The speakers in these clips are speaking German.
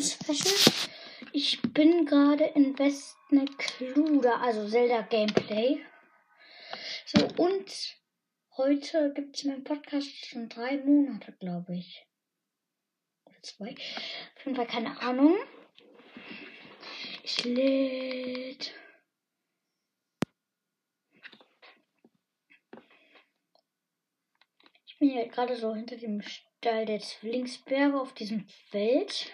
400 Wiedergaben-Special. Ich bin gerade in Westnecluda, also Zelda Gameplay. So, und heute gibt es meinen Podcast schon drei Monate, glaube ich. Oder zwei. Auf jeden Fall keine Ahnung. Ich lädt. Ich bin hier gerade so hinter dem Stall der Zwillingsberge auf diesem Feld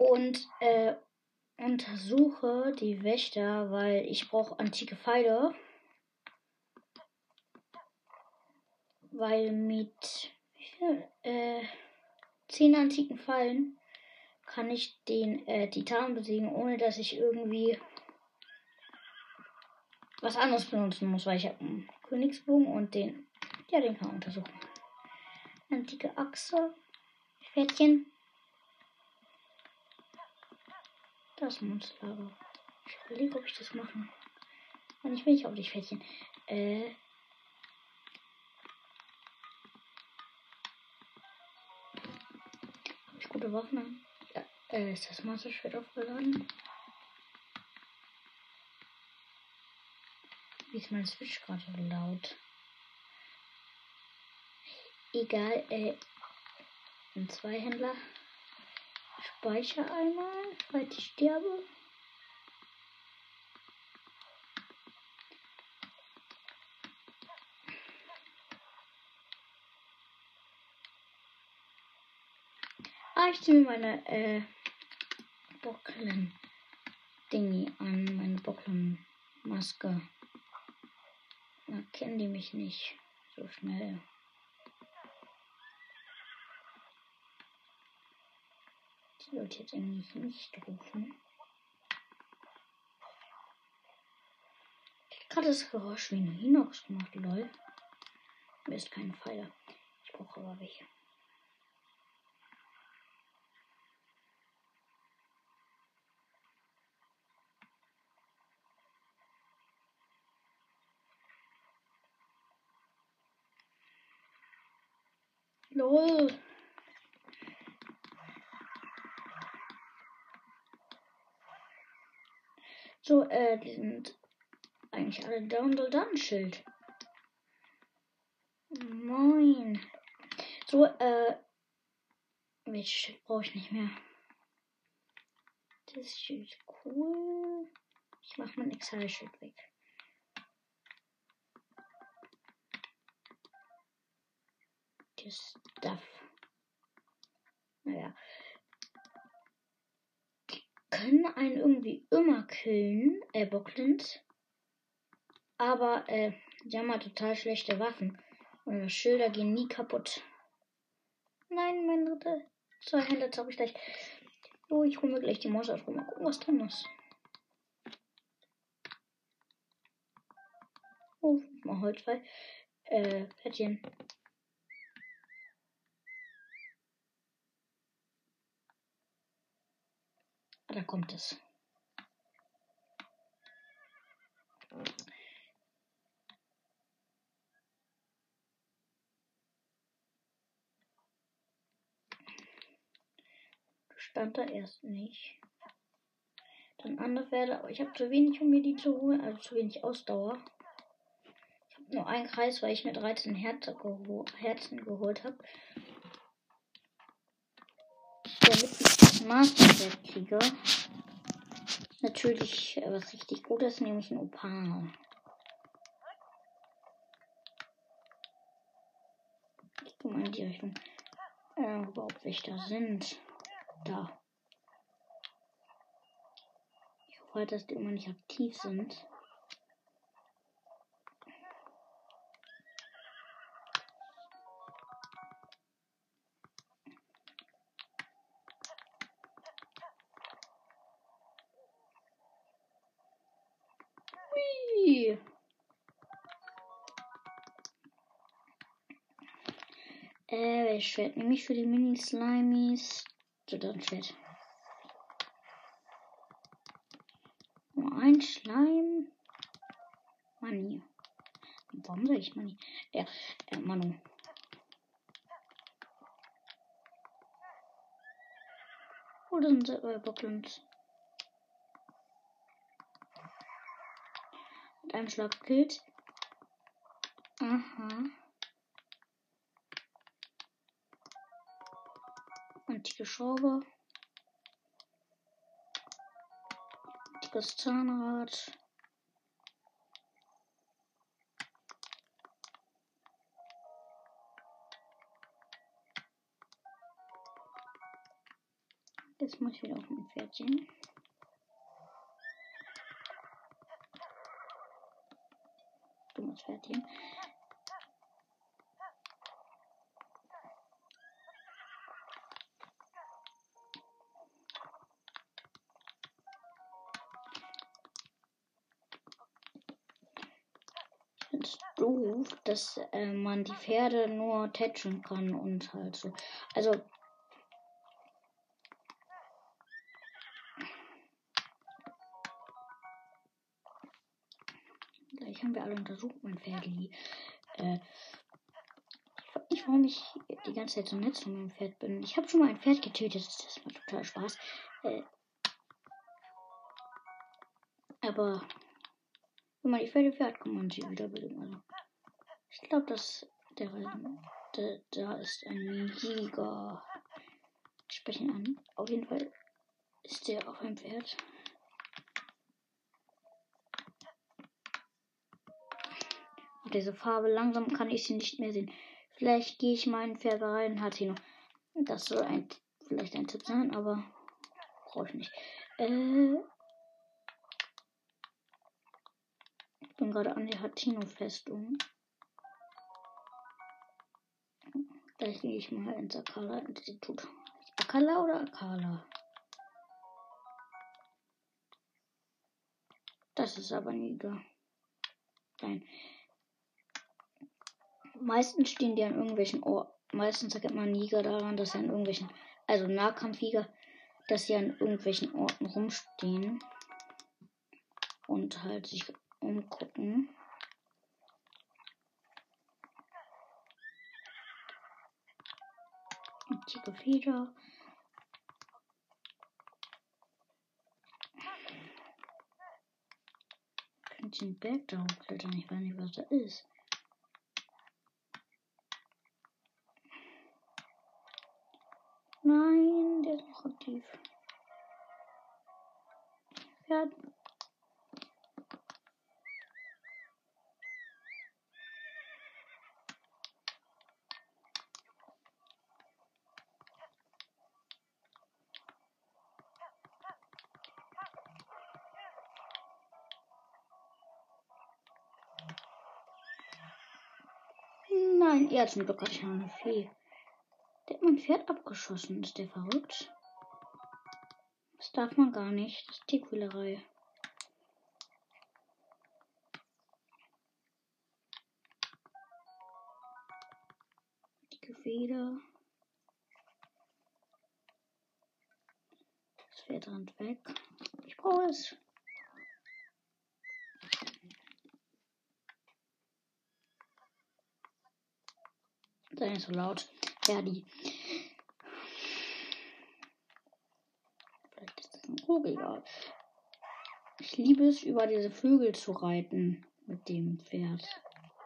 und äh, untersuche die Wächter, weil ich brauche antike Pfeile. Weil mit äh, zehn antiken Pfeilen kann ich den äh, Titan besiegen, ohne dass ich irgendwie was anderes benutzen muss, weil ich habe einen Königsbogen und den, ja, den kann man untersuchen. Antike Achse, Pferdchen. Das Monsterlager. Ich überlege, ob ich das mache. Und ich will nicht auf dich, Pferdchen. Äh. Hab ich gute Waffen? Ja, äh, ist das Masterschwert aufgeladen? Wie ist mein Switch gerade laut? Egal, äh. Ein Zweihändler. Speicher einmal, falls ich sterbe. Ah, ich ziehe meine äh, Bocklen Dingi an, meine Bocklen Maske. Da kennen die mich nicht so schnell. Ich sollte jetzt eigentlich nicht rufen. Ich habe gerade das Geräusch wie ein Hinox gemacht, lol. Mir ist keine Pfeile. Ich brauche aber welche. LOL. So, äh, die sind eigentlich alle down the done Schild. Moin. So, äh, welches Schild brauche ich nicht mehr? Das Schild cool. Ich mache mein Exile-Schild weg. Das Stuff. Naja können einen irgendwie immer killen, äh, Bocklins. Aber, äh, die haben halt total schlechte Waffen. Und Schilder gehen nie kaputt. Nein, mein dritter. Zwei Hände habe ich gleich. So, ich hole mir gleich die Maus aus. Mal gucken, was drin ist. Oh, mal Holz frei. Äh, Plättchen. Ah, da kommt es. Stand da erst nicht. Dann andere aber ich habe zu wenig, um mir die zu holen, also zu wenig Ausdauer. Ich habe nur einen Kreis, weil ich mir 13 Herzen, geho Herzen geholt habe. Damit ich Masterschwert kriege, natürlich äh, was richtig Gutes, nämlich ein Opal. Ich gehe mal in die Richtung, äh, überhaupt welche da sind. Da. Ich hoffe halt, dass die immer nicht aktiv sind. Schwert nehme ich für die Mini-Slimies? So, dann Schwert. Nur ein Schleim. Hier. Warum sag ich Mani? Ja, äh, Manu. Oder sind sie äh? Mit einem Schlag gekillt. Aha. Schraube. Antikes Zahnrad. Jetzt muss ich wieder auf mein Pferdchen. Dummes Pferdchen. doof, dass äh, man die Pferde nur tätschen kann und halt so. Also gleich haben wir alle untersucht, mein Pferdli. Äh, ich warum ich die ganze Zeit so nett zu meinem Pferd bin. Ich habe schon mal ein Pferd getötet, das macht total Spaß. Äh, aber wenn man die Pferde fährt, kann man sie wiederbeleben. Also, ich glaube, dass der, der, da ist ein Jäger. Ich spreche ihn an. Auf jeden Fall ist der auf einem Pferd. Und diese Farbe, langsam kann ich sie nicht mehr sehen. Vielleicht gehe ich mal in Färberei und hat sie noch. Das soll ein, vielleicht ein Tipp sein, aber brauche ich nicht. Äh, bin gerade an der Hatino-Festung. Da gehe ich mal ins Akala-Institut. Akala oder Akala? Das ist aber nieder. Nein. Meistens stehen die an irgendwelchen Orten. Meistens erkennt man Niger daran, dass sie an irgendwelchen, also Nahkampfjäger, dass sie an irgendwelchen Orten rumstehen und halt sich umgucken. Antike Feder. Könnt den Berg da hochklettern? Ich weiß nicht, was da ist. Nein, der ist noch aktiv. Ja, zum Glück hatte ich noch eine Fee. Der hat mein Pferd abgeschossen. Ist der verrückt? Das darf man gar nicht. Das ist Tierquälerei. Dicke Feder. Das Pferd rennt weg. Ich brauche es. Nicht so laut. Ja, die. Vielleicht ist das ein Vogel. Ja. Ich liebe es, über diese Vögel zu reiten mit dem Pferd.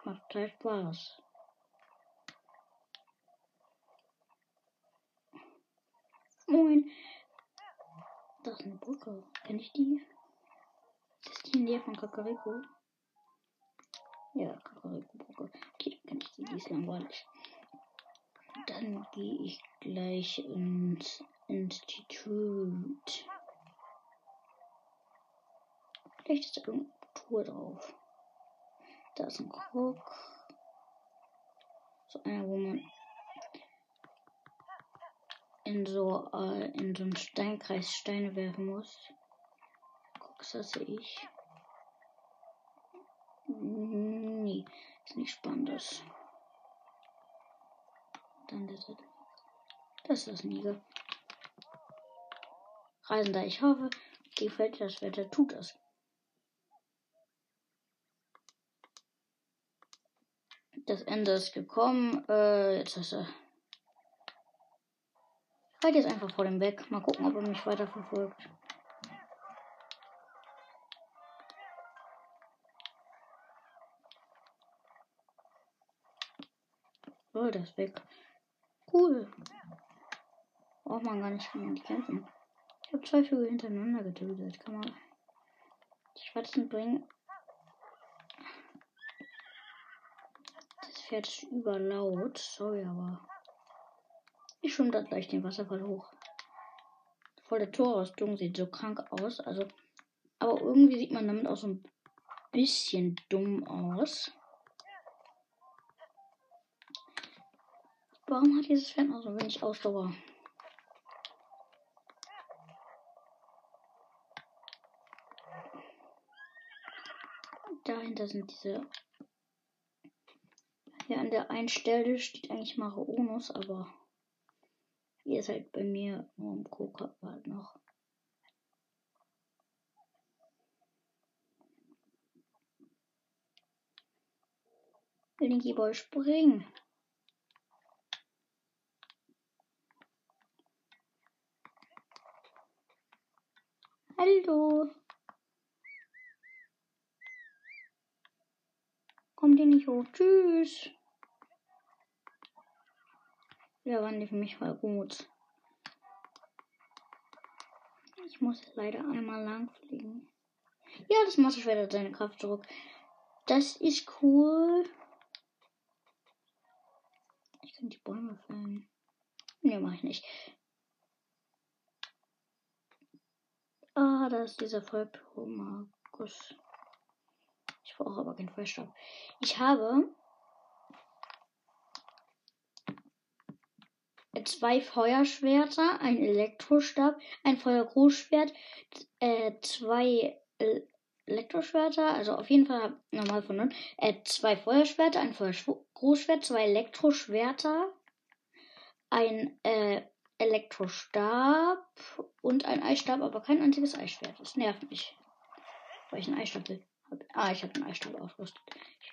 Macht total Spaß. Moin. Das ist eine Brücke. Kenn ich die? Ist die in der von Kakariko? Ja, Kakariko-Brücke. Okay, kenn ich die. Die ist langweilig. Dann gehe ich gleich ins Institut. Vielleicht ist da Tour drauf. Da ist ein Krog. So einer, wo man in so, äh, in so einen Steinkreis Steine werfen muss. Guck, das sehe ich. Nee, ist nicht spannend. Dann das. Ist das Niger. Reisender, ich hoffe, gefällt dir das Wetter, tut es. Das Ende ist gekommen. Äh, jetzt ist er. Ich halte jetzt einfach vor dem weg. Mal gucken, ob er mich weiter verfolgt. Oh, das ist weg. Cool. Braucht man gar nicht gegen die kämpfen. Ich habe zwei Vögel hintereinander getötet. Kann man die Schwarzen bringen. Das Pferd ist überlaut. Sorry, aber. Ich schwimme da gleich den Wasserfall hoch. Voll der Torrüstung sieht so krank aus. Also. Aber irgendwie sieht man damit auch so ein bisschen dumm aus. Warum hat dieses Pferd noch so wenig Ausdauer? Dahinter sind diese. Hier an der einen Stelle steht eigentlich Maraonus, aber ihr seid bei mir nur im Koka halt noch. Linky Boy springen. Hallo. Kommt ihr nicht hoch? Tschüss. Ja, waren die für mich voll gut. Ich muss leider einmal lang fliegen. Ja, das Massenschwert hat seine Kraft zurück. Das ist cool. Ich kann die Bäume fällen. Ne, mach ich nicht. Ah, da ist dieser Vollpromagus. Ich brauche aber keinen Feuerstab. Ich habe zwei Feuerschwerter, ein Elektrostab, ein Feuergroßschwert, äh, zwei Elektroschwerter, also auf jeden Fall normal von nun, äh, zwei Feuerschwerter, ein Feuergroßschwert, zwei Elektroschwerter, ein äh, Elektrostab und ein Eisstab, aber kein einziges Eisschwert. Das nervt mich. Weil ich einen Eisstab will. Ah, ich habe einen Eisstab ausgerüstet.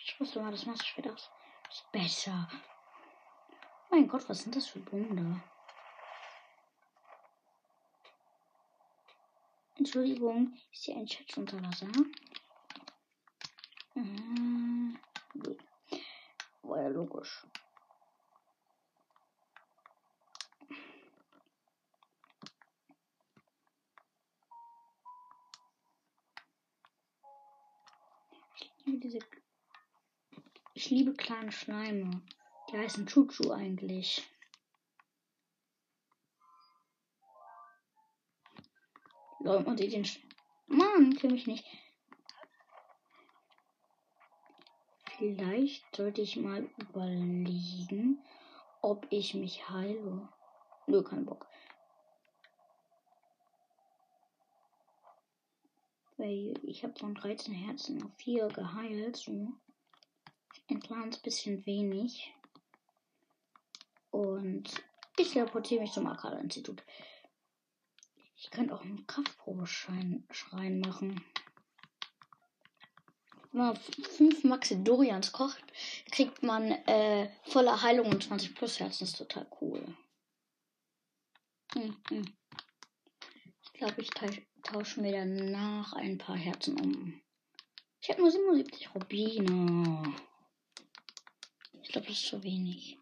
Ich wusste mal, das Masterschwert aus. Ist besser. Mein Gott, was sind das für Blumen da? Entschuldigung, ist hier ein Schatz unter Wasser? Mhm. War ja logisch. Ich liebe diese. Ich liebe kleine Schleime. Die heißen Chuchu eigentlich. Leute, und den. Sch Mann, kill mich nicht. Vielleicht sollte ich mal überlegen, ob ich mich heile. Nö, kein Bock. Weil ich habe von 13 Herzen auf 4 geheilt. So. Ein kleines bisschen wenig. Und ich teleportiere mich zum Akala-Institut. Ich könnte auch einen Kraftprobeschein Schrein machen. Wenn man 5 Maxidorians kocht, kriegt man äh, volle Heilung und 20 plus Herzen. Ist total cool. Hm, hm. Ich glaube, ich tausche mir danach ein paar Herzen um. Ich habe nur 77 Rubine. Ich glaube, das ist zu wenig.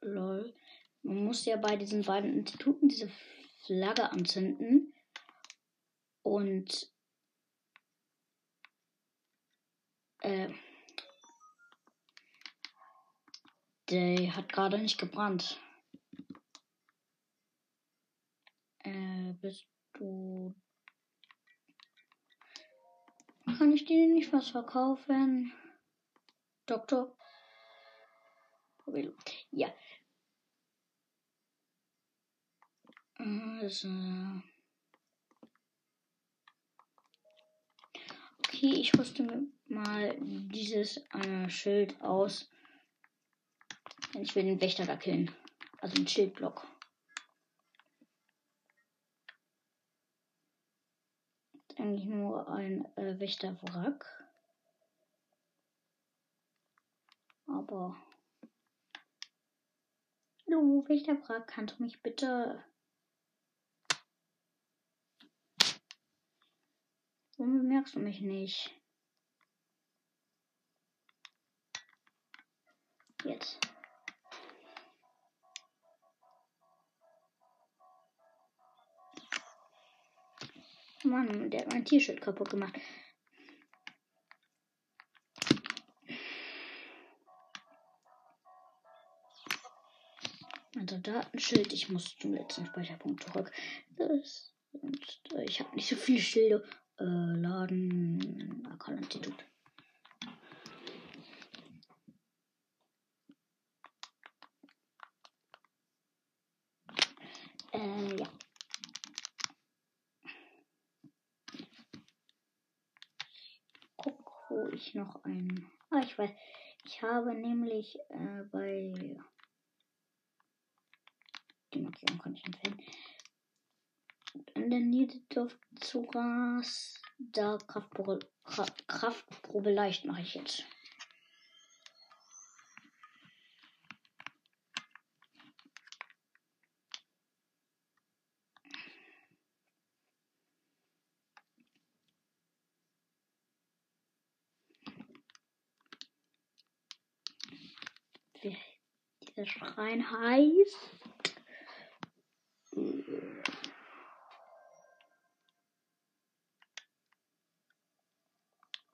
Lol. Man muss ja bei diesen beiden Instituten diese Flagge anzünden. Und äh, der hat gerade nicht gebrannt. Äh, bist du. Kann ich dir nicht was verkaufen? Doktor? Ja. Also. Okay, ich rüste mir mal dieses äh, Schild aus. Denn ich will den Wächter da killen. Also den Schildblock. Eigentlich nur ein äh, Wächterwrack. Aber. Hallo, Wächterwrack, kannst du mich bitte. Warum bemerkst du mich nicht? Jetzt. Mann, der hat mein T-Shirt kaputt gemacht. Also Datenschild, ich muss zum letzten Speicherpunkt zurück. Das, und, äh, ich habe nicht so viele Schilde. Äh, Laden, Akalinstitut. Äh, ja. Guck, wo ich noch ein. Ah, ich weiß. Ich habe nämlich äh, bei. Die Markierung kann ich entfernen. In der Niederdorf Zuras. Da Kraftprobe, Kraftprobe leicht mache ich jetzt. Dieser Schrein heißt.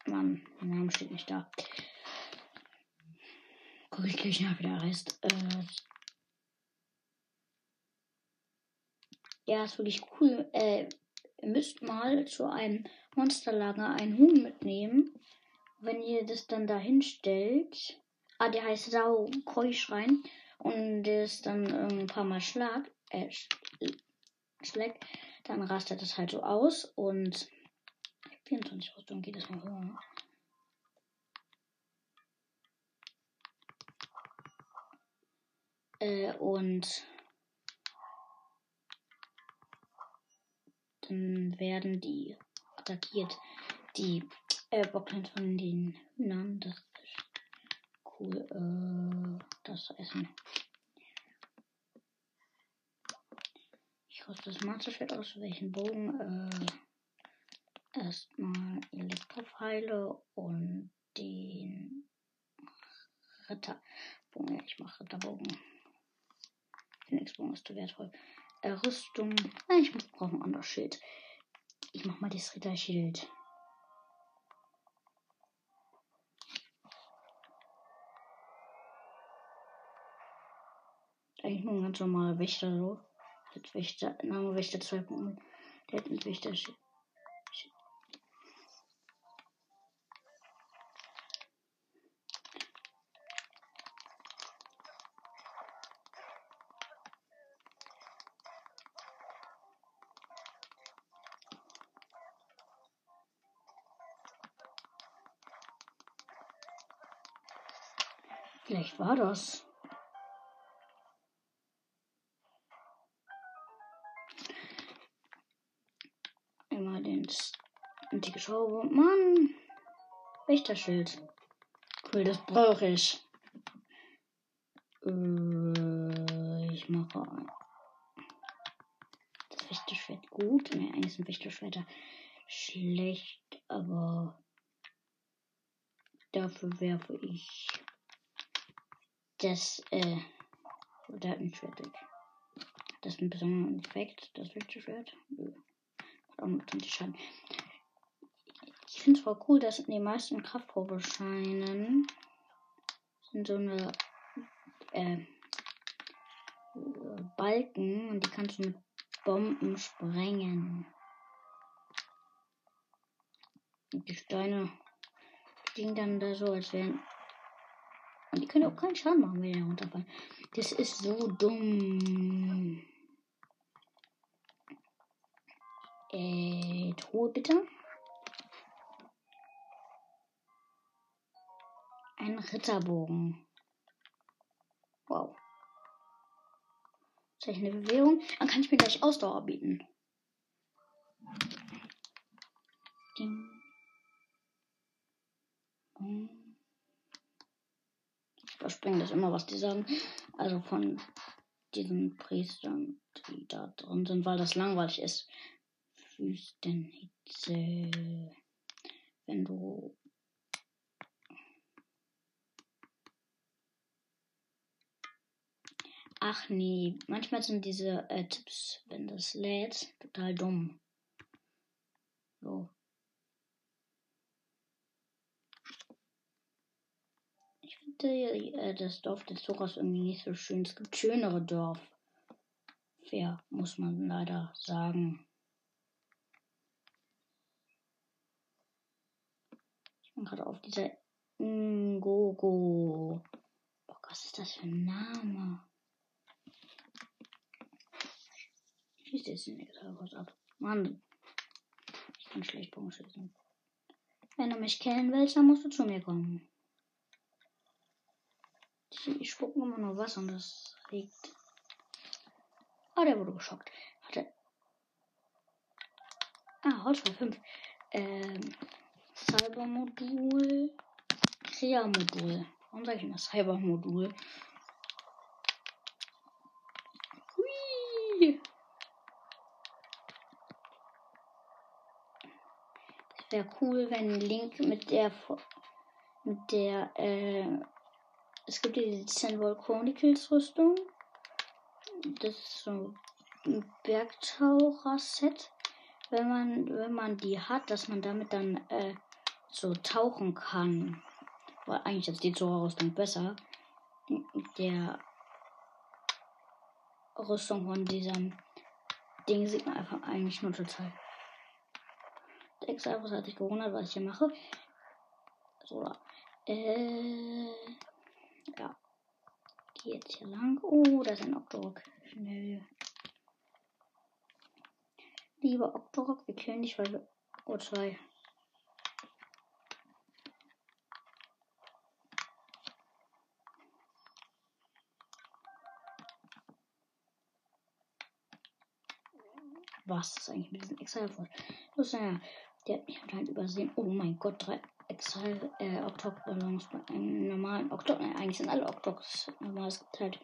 Mann, der Name steht nicht da. Guck ich gleich nach, wie der heißt. Äh ja, ist wirklich cool. Äh, ihr müsst mal zu einem Monsterlager einen Huhn mitnehmen. Wenn ihr das dann dahin stellt, Ah, der heißt Sau Keuschrein. Und der ist dann ein paar Mal schlag, äh, schlägt. Dann rastet das halt so aus. Und 24 Rüstung geht es mal höher. Äh, und dann werden die attackiert. Die äh, Bockland von den Hühnern. Das cool äh, das Essen. Ich rüste das Monsterschwert aus. Welchen Bogen? Äh, erstmal Elektropfeile und den Ritterbogen. Ich mache Ritterbogen. Phoenixbogen ist zu wertvoll. Äh, Rüstung. Ich brauche ein anderes Schild. Ich mach mal das Ritterschild. Eigentlich nur ein ganz normaler Wächter so. Als Wächter, Name Wächter 2.0. Der hat einen Wächter. Vielleicht war das. Antike Schraube. Mann. Wächterschild. Cool, das brauche ich. Äh, ich mache ein. Das Wächterschwert gut. Ne, eigentlich sind Wächterschwerter schlecht, aber dafür werfe ich das, äh, der hat ein Schwert weg. Das ist ein besonderer Effekt, das Wächterschwert. Hat auch noch 20 Schaden. Ich finde es voll cool, dass den meisten Kraftprobescheinen sind so eine äh, Balken und die kannst du mit Bomben sprengen. Und die Steine stehen dann da so, als wären. Und die können auch keinen Schaden machen, wenn die runterfallen. Das ist so dumm. Äh, Truhe bitte. Ein Ritterbogen. Wow. Soll ich eine Bewegung? Dann kann ich mir gleich Ausdauer bieten. Ding. Hm. Ich überspringe das immer, was die sagen. Also von diesen Priestern, die da drin sind, weil das langweilig ist. Wüstenhitze. Wenn du Ach nee, manchmal sind diese äh, Tipps, wenn das lädt, total dumm. So. Ich finde äh, das Dorf des Zuckers irgendwie nicht so schön. Es gibt schönere Dorf. Fair, muss man leider sagen. Ich bin gerade auf dieser Ngogo. Was ist das für ein Name? Schießt jetzt den Exalkurs ab. Mann. Ich kann schlecht Bogenschießen. Wenn du mich kennen willst, dann musst du zu mir kommen. Die spucken immer nur was und das regt. Ah, der wurde geschockt. Warte. Ah, Holzfall 5. Ähm, Cybermodul. Krea-Modul. Warum sage ich immer Cybermodul? Wäre cool, wenn Link mit der mit der äh, es gibt die 10 Volt Chronicles Rüstung. Das ist so ein Bergtaucher-Set. Wenn man, wenn man die hat, dass man damit dann äh, so tauchen kann. Weil eigentlich ist die Zora-Rüstung besser. Der Rüstung von diesem Ding sieht man einfach eigentlich nur total Hat sich gewundert, was ich hier mache. So, äh, ja. Geh jetzt hier lang. Oh, da ist ein Octorok. Schnell. Lieber Octorok, wir killen dich, weil wir. Oh, zwei. Was ist eigentlich mit diesem Exile-Fort? Das ist ja der hat mich anscheinend übersehen. Oh mein Gott, drei Exile, äh, Octok-Ballons bei einem normalen Octok. Nein, eigentlich sind alle Octoks normal. Es gibt halt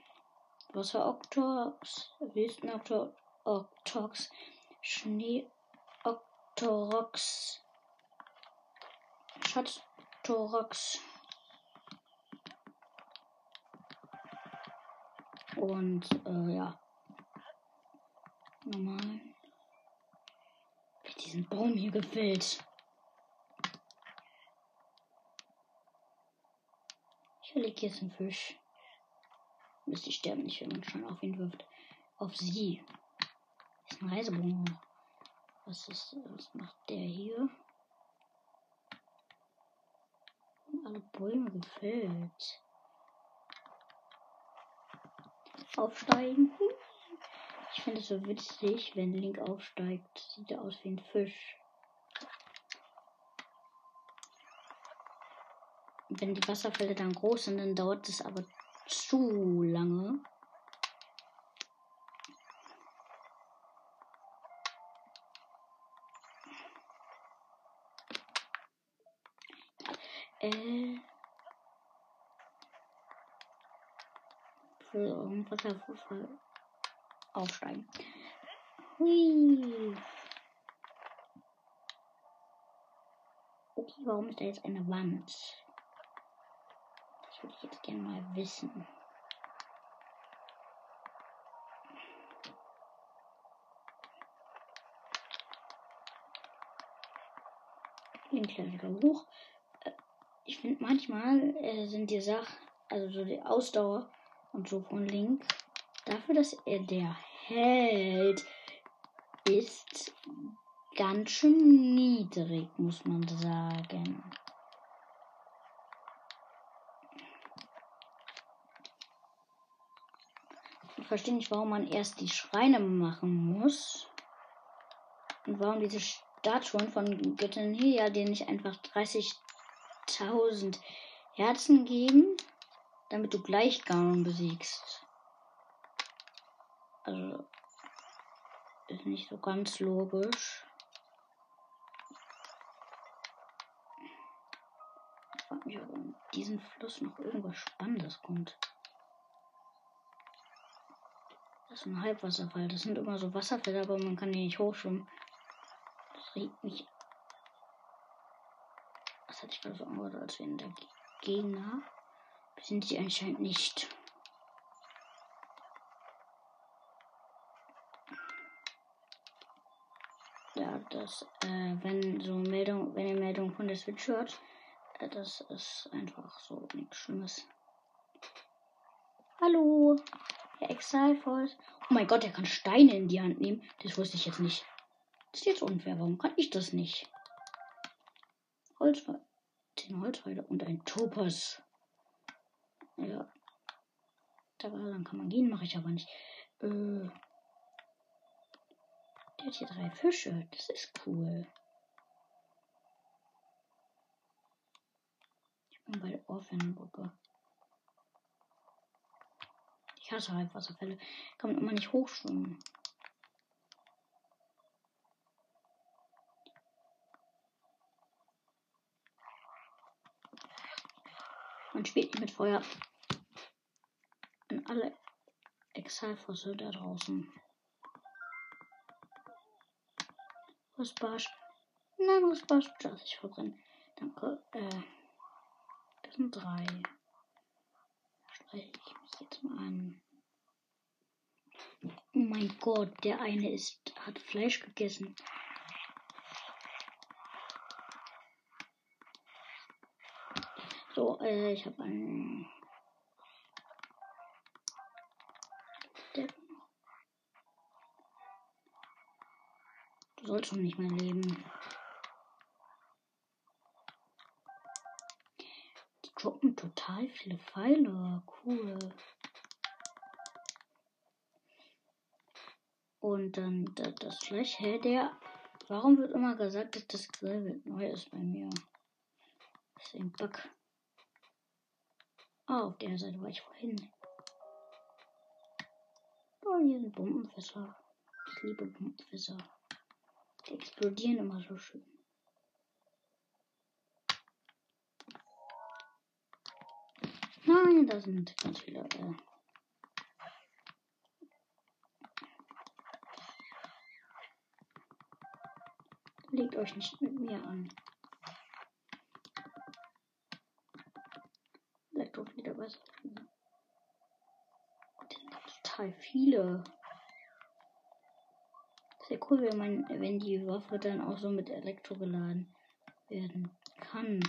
Wasser Octox, Wüsten Octox, Schnee Octorox, Schatz Octorox. Und äh, ja. Normal diesen Baum hier gefällt. Ich verlege jetzt einen Fisch. Müsste ich sterben nicht, wenn man schon auf ihn wirft. Auf sie. Ist ein Reisebogen. Was ist, was macht der hier? Alle Bäume gefällt. Aufsteigen. Ich finde es so witzig, wenn Link aufsteigt. Sieht er aus wie ein Fisch. Wenn die Wasserfälle dann groß sind, dann dauert es aber zu lange. Äh. Für Wasserfall aufsteigen. Hui. Okay, warum ist da jetzt eine Wand? Das würde ich jetzt gerne mal wissen. Den klettern hoch. Äh, ich finde manchmal äh, sind die Sachen, also so die Ausdauer und so von Link Dafür, dass er der Held ist, ganz schön niedrig, muss man sagen. Ich verstehe nicht, warum man erst die Schreine machen muss. Und warum diese Statuen von Göttin Helia denen nicht einfach 30.000 Herzen geben, damit du gleich Ganon besiegst. Also ist nicht so ganz logisch. frage mich, ob in diesem Fluss noch irgendwas Spannendes kommt. Das ist ein Halbwasserfall. Das sind immer so Wasserfälle, aber man kann die nicht hochschwimmen. Das regt mich. Das hatte ich gerade so angehört, als wir in der Gegner. Sind sie anscheinend nicht. Ja, das, äh, wenn so Meldung, wenn ihr Meldung von der Switch hört, äh, das ist einfach so nichts Schlimmes. Hallo, Herr Exile Force. Oh mein Gott, er kann Steine in die Hand nehmen. Das wusste ich jetzt nicht. Das ist jetzt unfair. Warum kann ich das nicht? Holz, zehn Holzpfeile und ein Topaz. Ja. Da dann kann man gehen, mache ich aber nicht. Äh. Der hat hier drei Fische. Das ist cool. Ich bin bei der Orphanbrücke. Ich hasse halt Wasserfälle. Kann man immer nicht hochschwimmen. Man spielt nicht mit Feuer. An alle Exalfosse da draußen. Nein, Rustbarsch darf ich verbrennen. Danke. Äh, das sind drei. Da streiche ich mich jetzt mal an. Oh mein Gott, der eine ist, hat Fleisch gegessen. So, äh, ich habe einen. Du sollst schon nicht mehr leben. Die droppen total viele Pfeile. Cool. Und dann das, das Fleisch, hä, der. Warum wird immer gesagt, dass das Grillwild neu ist bei mir? Das ist ein Bug. Ah, auf der Seite war ich vorhin. Oh, hier sind Bombenfässer. Ich liebe Bombenfässer. Die explodieren immer so schön. Nein, da sind ganz viele. Äh Legt euch nicht mit mir an. Vielleicht doch wieder besser. Das sind total viele cool, wenn man, wenn die Waffe dann auch so mit Elektro geladen werden kann.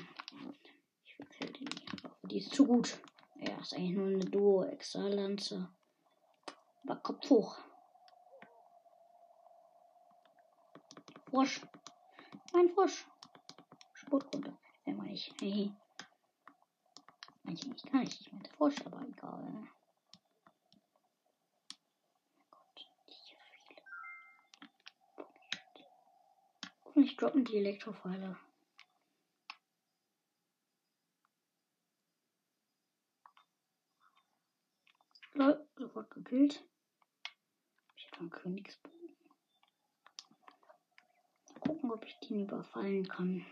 Ich wechsle die Waffe, die ist zu gut. Ja, ist eigentlich nur eine Duo extra Lanze. Aber Kopf hoch. Frosch. Ein Frosch. Spurt runter. Meine ich. Hey. Manche nicht nicht. Ich meine Frosch, aber egal. Hoffentlich droppen die Elektropfeile. Lol, sofort gekillt. Ich habe einen Königsbogen. Mal gucken, ob ich den überfallen kann.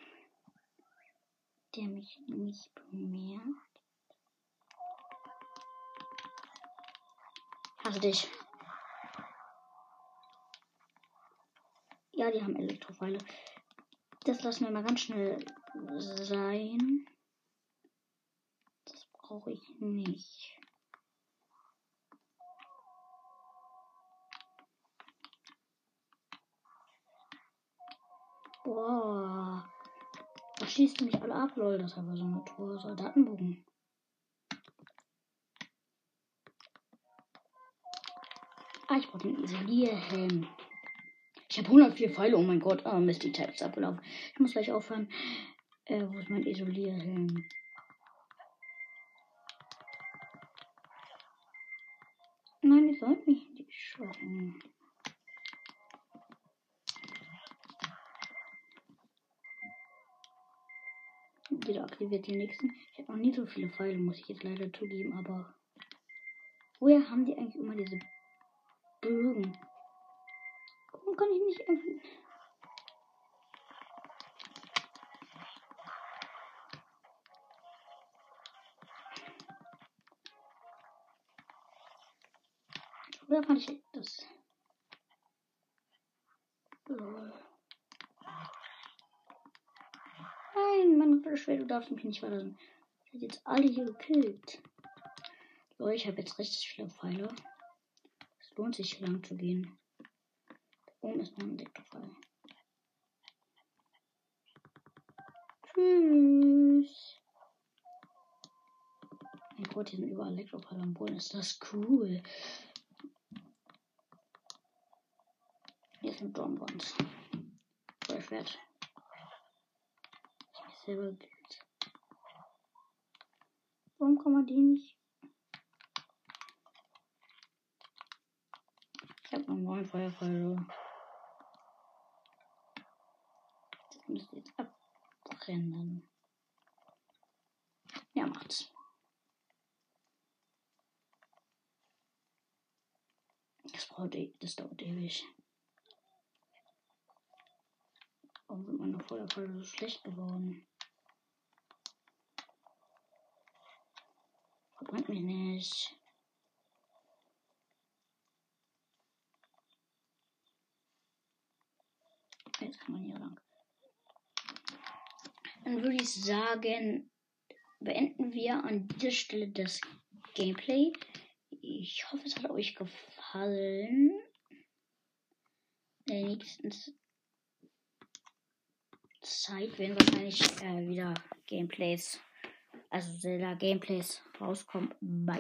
Der mich nicht bemerkt. Hasse dich. Ja, die haben Elektropfeile. Das lassen wir mal ganz schnell sein. Das brauche ich nicht. Boah. Das schießt mich alle ab, lol. Das ist aber so eine Tour Soldatenbogen. Ah, ich brauche den Isolierhelm. Ich habe 104 Pfeile. Oh mein Gott. Oh Mist, die Zeit ist abgelaufen. Ich muss gleich aufhören. Äh, wo ist mein Isolierhelm? Nein, ich sollte mich nicht schocken. Jeder aktiviert die nächsten. Ich habe noch nie so viele Pfeile, muss ich jetzt leider zugeben, aber. Woher haben die eigentlich immer diese Bögen? Kann ich nicht öffnen? Oder kann ich das? Nein, Mann, bitte schwer, du darfst mich nicht verlassen. Ich werde jetzt alle hier gekillt. Leute, ich habe jetzt richtig viele Pfeile. Es lohnt sich, lang zu gehen. Oben ist noch ein Elektrofall. Tschüss. Mein Gott, hier sind überall Elektrofall am Boden. Ist das cool. Hier ein Dornwand. Oder Schwert. Ich mich selber gekillt. Warum kann man die nicht? Ich hab noch neun Feuerpfeile. Das müsste jetzt abbrennen. Ja, macht's. Das braucht e das dauert ewig. Warum sind meine Feuerpfeile so schlecht geworden? Verbrennt mich nicht. Jetzt kann man hier lang. Dann würde ich sagen, beenden wir an dieser Stelle das Gameplay. Ich hoffe, es hat euch gefallen. In der nächsten Zeit werden wahrscheinlich äh, wieder Gameplays, also Zelda Gameplays rauskommen. Bye.